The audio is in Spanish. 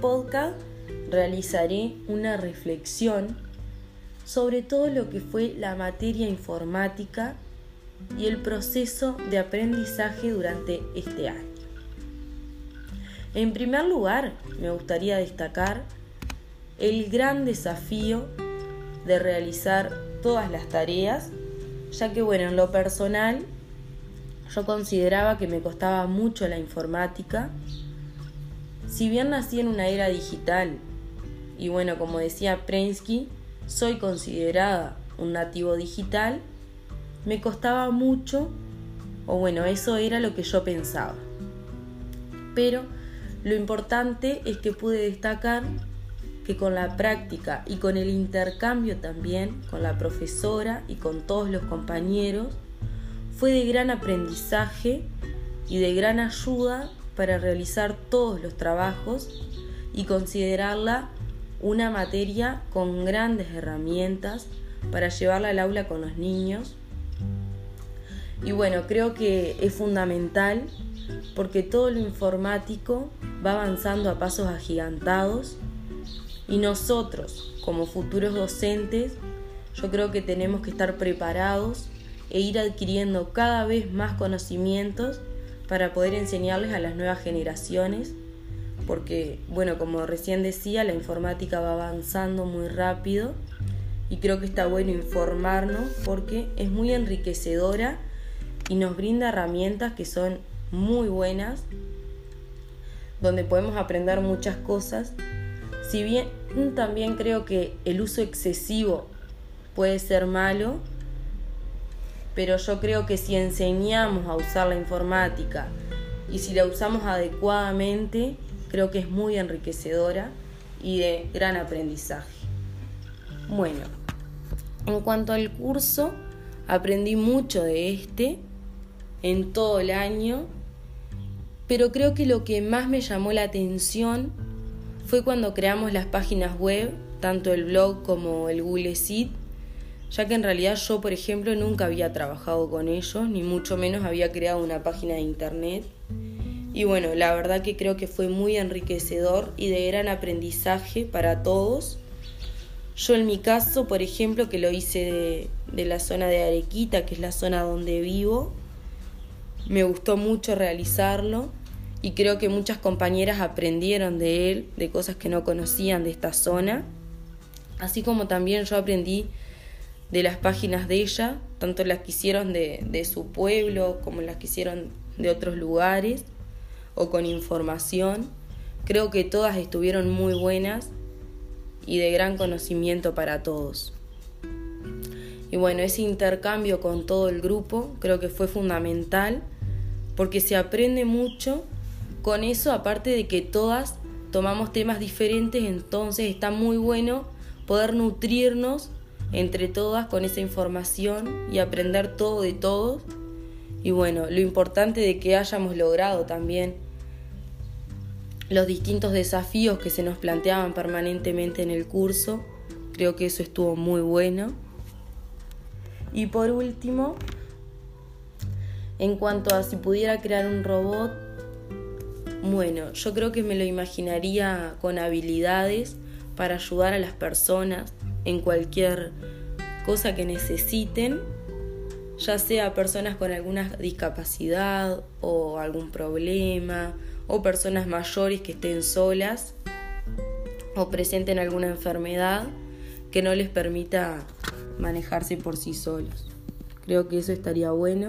podcast realizaré una reflexión sobre todo lo que fue la materia informática y el proceso de aprendizaje durante este año. En primer lugar, me gustaría destacar el gran desafío de realizar todas las tareas, ya que bueno, en lo personal yo consideraba que me costaba mucho la informática. Si bien nací en una era digital y bueno, como decía Prensky, soy considerada un nativo digital, me costaba mucho, o bueno, eso era lo que yo pensaba. Pero lo importante es que pude destacar que con la práctica y con el intercambio también con la profesora y con todos los compañeros, fue de gran aprendizaje y de gran ayuda para realizar todos los trabajos y considerarla una materia con grandes herramientas para llevarla al aula con los niños. Y bueno, creo que es fundamental porque todo lo informático va avanzando a pasos agigantados y nosotros, como futuros docentes, yo creo que tenemos que estar preparados e ir adquiriendo cada vez más conocimientos para poder enseñarles a las nuevas generaciones, porque, bueno, como recién decía, la informática va avanzando muy rápido y creo que está bueno informarnos porque es muy enriquecedora y nos brinda herramientas que son muy buenas, donde podemos aprender muchas cosas. Si bien también creo que el uso excesivo puede ser malo, pero yo creo que si enseñamos a usar la informática y si la usamos adecuadamente, creo que es muy enriquecedora y de gran aprendizaje. Bueno, en cuanto al curso, aprendí mucho de este en todo el año, pero creo que lo que más me llamó la atención fue cuando creamos las páginas web, tanto el blog como el Google Sheet, ya que en realidad yo, por ejemplo, nunca había trabajado con ellos, ni mucho menos había creado una página de internet. Y bueno, la verdad que creo que fue muy enriquecedor y de gran aprendizaje para todos. Yo en mi caso, por ejemplo, que lo hice de, la zona de Arequita, que es la zona donde vivo, me gustó mucho realizarlo y creo que muchas compañeras aprendieron de él, de cosas que no conocían de esta zona, así como también yo aprendí de las páginas de ella, tanto las que hicieron de, de su pueblo como las que hicieron de otros lugares o con información. Creo que todas estuvieron muy buenas y de gran conocimiento para todos. Y bueno, ese intercambio con todo el grupo creo que fue fundamental porque se aprende mucho con eso, aparte de que todas tomamos temas diferentes, entonces está muy bueno poder nutrirnos entre todas con esa información y aprender todo de todos. Y bueno, lo importante de que hayamos logrado también los distintos desafíos que se nos planteaban permanentemente en el curso, creo que eso estuvo muy bueno. Y por último, en cuanto a si pudiera crear un robot, bueno, yo creo que me lo imaginaría con habilidades para ayudar a las personas en cualquier cosa que necesiten, ya sea personas con alguna discapacidad o algún problema, o personas mayores que estén solas o presenten alguna enfermedad que no les permita manejarse por sí solos. Creo que eso estaría bueno.